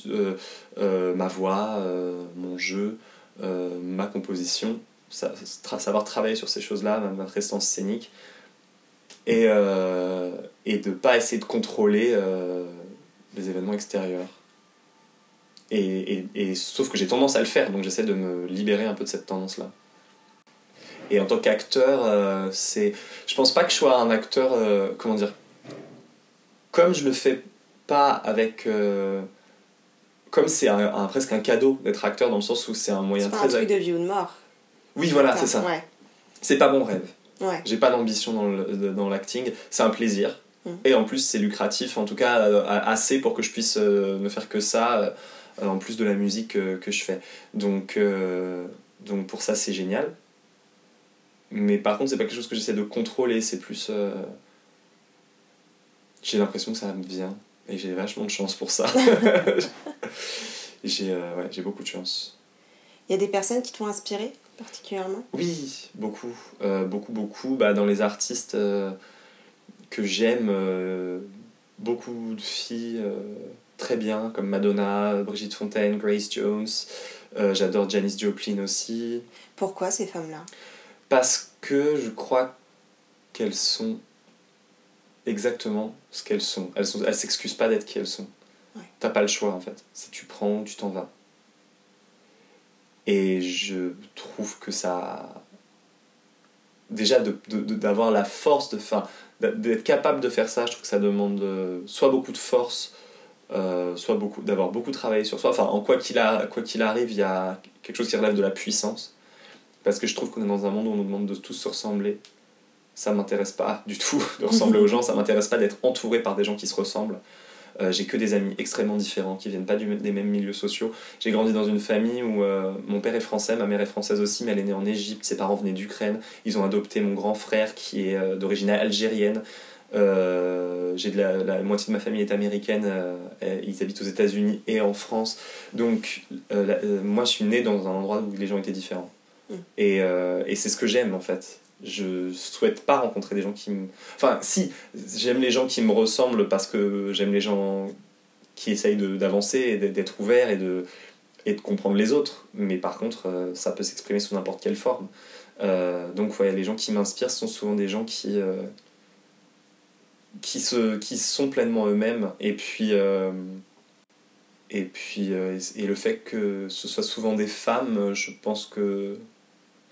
euh, euh, ma voix, euh, mon jeu, ma composition, savoir travailler sur ces choses-là, ma, prestance scénique, et, et de pas essayer de contrôler les événements extérieurs. Et, et, et sauf que j'ai tendance à le faire, donc j'essaie de me libérer un peu de cette tendance-là. Et en tant qu'acteur, c'est, je pense pas que je sois un acteur, comment dire, comme je le fais pas avec, euh, comme c'est un, un- presque un cadeau d'être acteur dans le sens où c'est un moyen C'est pas un très. truc de vie ou de mort. Oui, voilà, c'est ça. Ouais. C'est pas mon rêve. Ouais. J'ai pas d'ambition dans l'acting. C'est un plaisir. Mm. Et en plus, c'est lucratif, en tout cas euh, assez pour que je puisse euh, ne faire que ça, en plus de la musique que je fais. Donc, euh, donc pour ça, c'est génial. Mais par contre, c'est pas quelque chose que j'essaie de contrôler, c'est plus. euh, J'ai l'impression que ça me vient. Et j'ai vachement de chance pour ça. j'ai euh, ouais, j'ai beaucoup de chance. Il y a des personnes qui t'ont inspiré particulièrement? Oui, beaucoup. Euh, beaucoup, beaucoup. Bah, dans les artistes euh, que j'aime, beaucoup de filles très bien, comme Madonna, Brigitte Fontaine, Grace Jones. J'adore Janis Joplin aussi. Pourquoi ces femmes-là? Parce que je crois qu'elles sont exactement ce qu'elles sont. Elles elles s'excusent pas d'être qui elles sont. Ouais. T'as pas le choix en fait. Si tu prends, tu t'en vas. Et je trouve que ça. Déjà, de- de- de- d'avoir la force de. D'être capable de faire ça, je trouve que ça demande euh, soit beaucoup de force, euh, soit beaucoup, d'avoir beaucoup travaillé sur soi. Enfin, en quoi qu'il a- quoi qu'il arrive, il y a quelque chose qui relève de la puissance. Parce que je trouve qu'on est dans un monde où on nous demande de tous se ressembler. Ça m'intéresse pas du tout de ressembler aux gens, ça m'intéresse pas d'être entouré par des gens qui se ressemblent. Euh, j'ai que des amis extrêmement différents qui viennent pas du- des mêmes milieux sociaux. J'ai grandi dans une famille où euh, mon père est français, ma mère est française aussi, mais elle est née en Égypte, ses parents venaient d'Ukraine. Ils ont adopté mon grand frère qui est euh, d'origine algérienne. J'ai de la, la moitié de ma famille est américaine, ils habitent aux États-Unis et en France. Donc, la- moi, je suis né dans un endroit où les gens étaient différents. Mm. Et, et c'est ce que j'aime en fait. Je souhaite pas rencontrer des gens qui me. Enfin, si, j'aime les gens qui me ressemblent parce que j'aime les gens qui essayent d'avancer et d'être- ouverts et de, et de comprendre les autres. Mais par contre, euh, ça peut s'exprimer sous n'importe quelle forme. Euh, donc, ouais, les gens qui m'inspirent sont souvent des gens qui. euh, qui, se, qui sont pleinement eux-mêmes et puis et puis et, le fait que ce soit souvent des femmes je pense que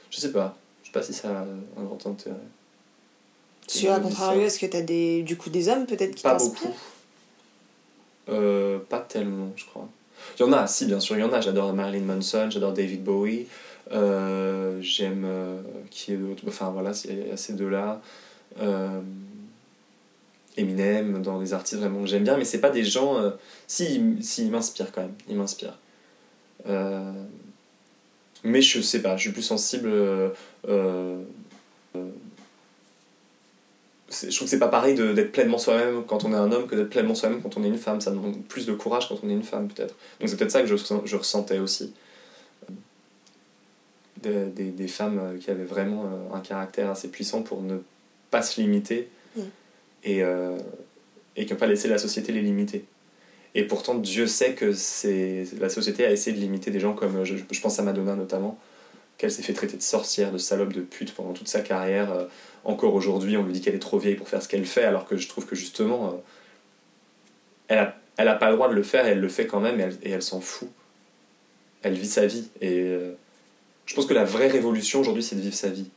je sais pas sais pas si ça a un grand intérêt Tu à contrario, est-ce que t'as des, du coup des hommes peut-être qui Pas t'inspirent beaucoup. Euh, pas tellement, je crois. Il y en a, si, bien sûr, il y en a. J'adore Marilyn Manson, j'adore David Bowie. Euh, J'aime. euh, qui est d'autre Enfin, voilà, il y a ces deux-là. Eminem, dans des artistes vraiment que j'aime bien, mais c'est pas des gens. si, si, ils m'inspirent quand même. Ils m'inspirent. Mais je sais pas, je suis plus sensible. euh, euh, je trouve que c'est pas pareil d'être pleinement soi-même quand on est un homme que d'être pleinement soi-même quand on est une femme. Ça demande plus de courage quand on est une femme, peut-être. Donc c'est peut-être ça que je, ressentais aussi. Des, des, des femmes euh, qui avaient vraiment un caractère assez puissant pour ne pas se limiter Mm. et, euh, et qui n'ont pas laissé la société les limiter. Et pourtant, Dieu sait que la société a essayé de limiter des gens comme, euh, je, je pense à Madonna notamment, qu'elle s'est fait traiter de sorcière, de salope, de pute pendant toute sa carrière. euh, encore aujourd'hui, on lui dit qu'elle est trop vieille pour faire ce qu'elle fait, alors que je trouve que justement, euh, elle a, elle a pas le droit de le faire et elle le fait quand même et elle, s'en fout. Elle vit sa vie. Et euh, je pense que la vraie révolution aujourd'hui, c'est de vivre sa vie,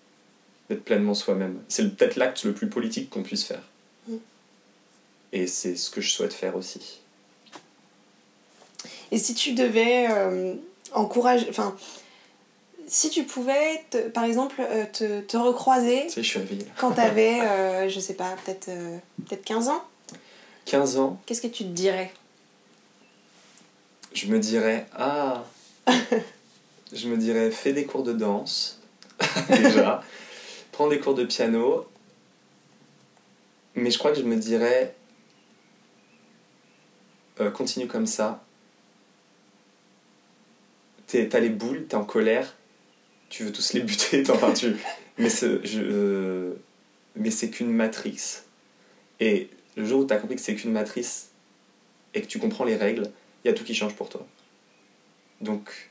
d'être pleinement soi-même. C'est peut-être l'acte le plus politique qu'on puisse faire. Mm. Et c'est ce que je souhaite faire aussi. Et si tu devais euh, encourager. Enfin, si tu pouvais, te- par exemple, euh, te, te recroiser Tu sais, je suis quand t'avais, euh, je sais pas, peut-être peut-être 15 ans, 15 ans, qu'est-ce que tu te dirais? Je me dirais ah. Je me dirais fais des cours de danse déjà. Prends des cours de piano. Mais je crois que je me dirais euh, continue comme ça t'as les boules t'es en colère tu veux tous les buter enfin tu euh, mais c'est qu'une matrice et le jour où t'as compris que c'est qu'une matrice et que tu comprends les règles il y a tout qui change pour toi. Donc,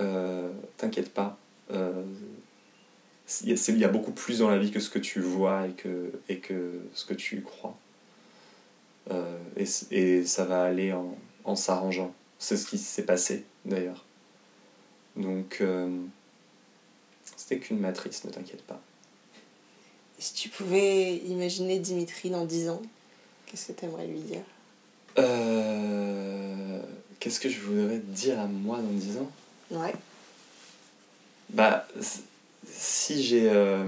euh, t'inquiète pas. Euh, Il y, a- beaucoup plus dans la vie que ce que tu vois et que, et que ce que tu crois. Et, et ça va aller en, en s'arrangeant. C'est ce qui s'est passé d'ailleurs. Donc, euh, c'était qu'une matrice, ne t'inquiète pas. Si tu pouvais imaginer Dimitri dans 10 ans, qu'est-ce que t'aimerais lui dire? Euh, Qu'est-ce que je voudrais dire à moi dans 10 ans? Ouais. Bah, si j'ai euh,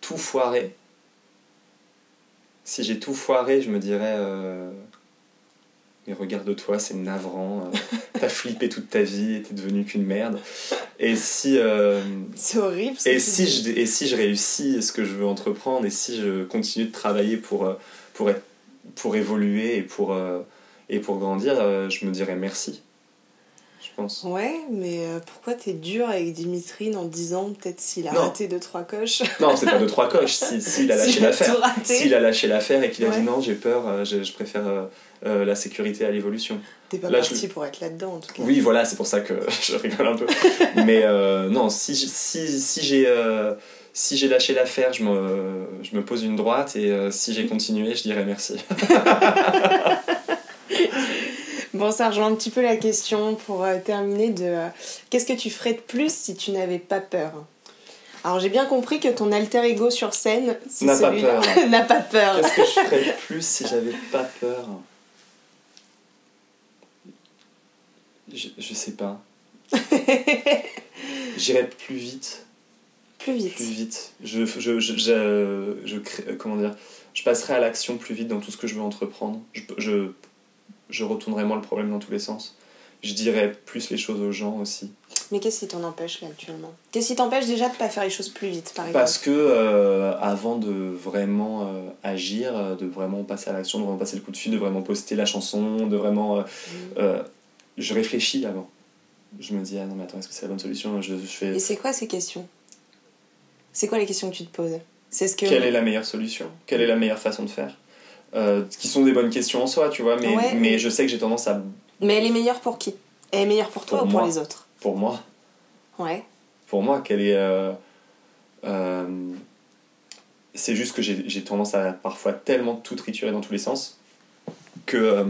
tout foiré, si j'ai tout foiré, je me dirais, euh, mais regarde-toi, c'est navrant, euh, t'as flippé toute ta vie et t'es devenu qu'une merde. Et si, euh, C'est horrible. ce et, si je, et si je réussis ce que je veux entreprendre, et si je continue de travailler pour, euh, pour, être, pour évoluer et pour, euh, et pour grandir, je me dirais merci. Je pense. Ouais, mais euh, pourquoi t'es dur avec Dimitri dans 10 ans? Peut-être s'il a Non. raté deux trois coches. Non, c'est pas de trois coches. S'il si, s'il a lâché S'il a l'affaire. S'il a lâché l'affaire et qu'il a dit non, j'ai peur, euh, je, je préfère euh, la sécurité à l'évolution. T'es pas Là, parti pour être là-dedans en tout cas. Oui, voilà, c'est pour ça que je rigole un peu. Mais euh, non, si, si, si j'ai euh, si j'ai lâché l'affaire, je me, je me pose une droite et si j'ai continué, je dirais merci. Bon, ça rejoint un petit peu la question pour euh, terminer de euh, qu'est-ce que tu ferais de plus si tu n'avais pas peur? Alors j'ai bien compris que ton alter ego sur scène, c'est N'a pas celui-là. peur. n'a pas peur. Qu'est-ce que je ferais de plus si j'avais pas peur? Je, je sais pas. J'irais plus vite. Plus vite. plus vite. Je, je, je, je, je crée- euh, comment dire, je passerai à l'action plus vite dans tout ce que je veux entreprendre. Je, je, je retournerai moins le problème dans tous les sens. Je dirais plus les choses aux gens aussi. Mais qu'est-ce qui t'en empêche là actuellement? Qu'est-ce qui t'empêche déjà de pas faire les choses plus vite par exemple? Parce que euh, avant de vraiment euh, agir, de vraiment passer à l'action, de vraiment passer le coup de fil, de vraiment poster la chanson, de vraiment. euh, euh, je réfléchis avant. Je me dis, ah non, mais attends, est-ce que c'est la bonne solution? Je, je fais. Et c'est quoi ces questions? C'est quoi les questions que tu te poses? C'est ce que. Quelle est la meilleure solution? Quelle est la meilleure façon de faire? Euh, Qui sont des bonnes questions en soi, tu vois, mais, Ouais. mais je sais que j'ai tendance à. Mais elle est meilleure pour qui? Elle est meilleure pour toi Pour ou pour les autres? Pour moi, Ouais. pour moi, quelle est. euh, euh, c'est juste que j'ai tendance à parfois tellement tout triturer dans tous les sens que,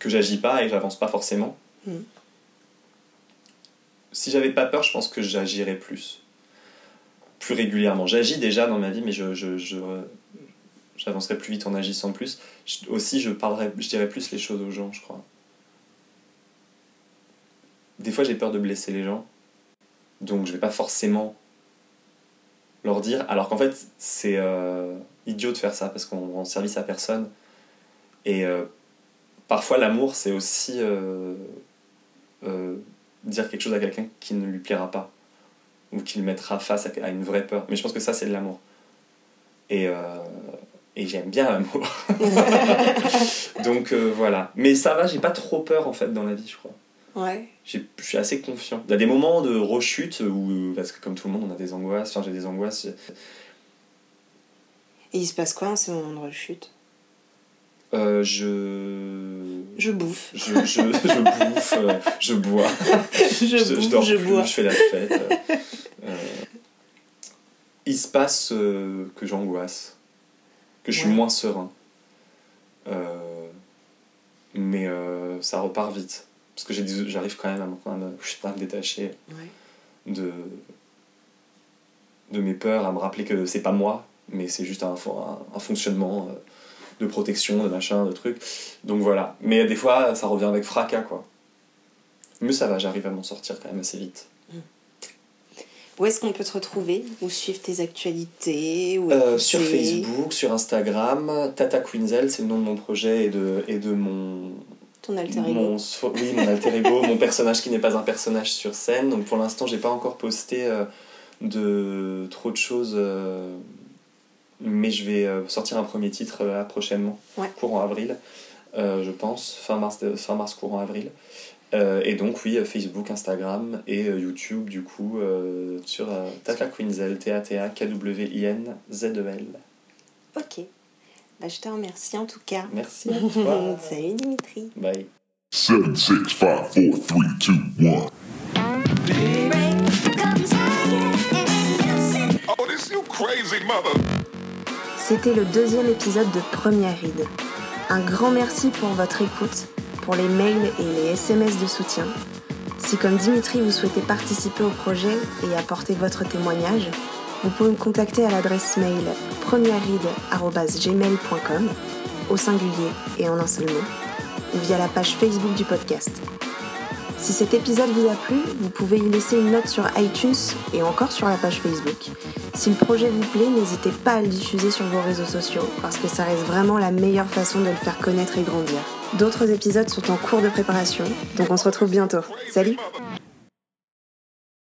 que j'agis pas et j'avance pas forcément. Mhm. Si j'avais pas peur, je pense que j'agirais plus. plus régulièrement. J'agis déjà dans ma vie, mais je, je, je, j'avancerai plus vite en agissant plus. Aussi, je parlerai, je dirais plus les choses aux gens, je crois. Des fois, j'ai peur de blesser les gens, donc je vais pas forcément leur dire, alors qu'en fait, c'est euh, idiot de faire ça parce qu'on rend service à personne. Et euh, parfois, l'amour, c'est aussi euh, dire quelque chose à quelqu'un qui ne lui plaira pas ou qui le mettra face à, à une vraie peur. Mais je pense que ça, c'est de l'amour. Et, euh, et j'aime bien l'amour. Donc euh, voilà. Mais ça va, j'ai pas trop peur en fait dans la vie, je crois. Ouais. Je suis assez confiant. Il y a des moments de rechute où, parce que comme tout le monde, on a des angoisses. Enfin, j'ai des angoisses. Et il se passe quoi en ces moments de rechute? Euh, je. Je bouffe. Je, je, je bouffe, euh, je bois. Je, bouffe, dors je plus, bois. je fais la fête. euh, euh, il se passe euh, que j'angoisse, que je suis Ouais. moins serein. Euh, mais euh, ça repart vite. Parce que j'arrive quand même à, me- à me, à me détacher Ouais. de, de mes peurs, à me rappeler que c'est pas moi, mais c'est juste un, fo- un, un fonctionnement euh, de protection, de machin, de trucs. Donc voilà. Mais des fois, ça revient avec fracas, quoi. Mais ça va, j'arrive à m'en sortir quand même assez vite. Où est-ce qu'on peut te retrouver Ou suivre tes actualités Euh, sur Facebook, sur Instagram, Tata Quinzel, c'est le nom de mon projet et de, et de mon, Ton alter ego. Mon, oui, mon alter ego, mon personnage qui n'est pas un personnage sur scène. Donc pour l'instant, j'ai pas encore posté euh, de trop de choses, euh, mais je vais sortir un premier titre là, prochainement, Ouais. courant avril, je pense, fin mars, fin mars courant avril. Euh, et donc oui, euh, Facebook, Instagram et euh, YouTube du coup euh, sur euh, Tata Quinzel, T-A-T-A-K-W-I-N-Z-E-L. Ok. Bah, je te remercie en tout cas. Merci à toi. Salut Dimitri. Bye. Seven, six, five, four, three, two, one. Oh, this you crazy mother. C'était le deuxième épisode de Première Ride. Un grand merci pour votre écoute, pour les mails et les SMS de soutien. Si comme Dimitri vous souhaitez participer au projet et apporter votre témoignage, vous pouvez me contacter à l'adresse mail premièreride.gmail.com au singulier et en un seul mot, ou via la page Facebook du podcast. Si cet épisode vous a plu, vous pouvez y laisser une note sur iTunes et encore sur la page Facebook. Si le projet vous plaît, n'hésitez pas à le diffuser sur vos réseaux sociaux parce que ça reste vraiment la meilleure façon de le faire connaître et grandir. D'autres épisodes sont en cours de préparation, donc on se retrouve bientôt. Salut.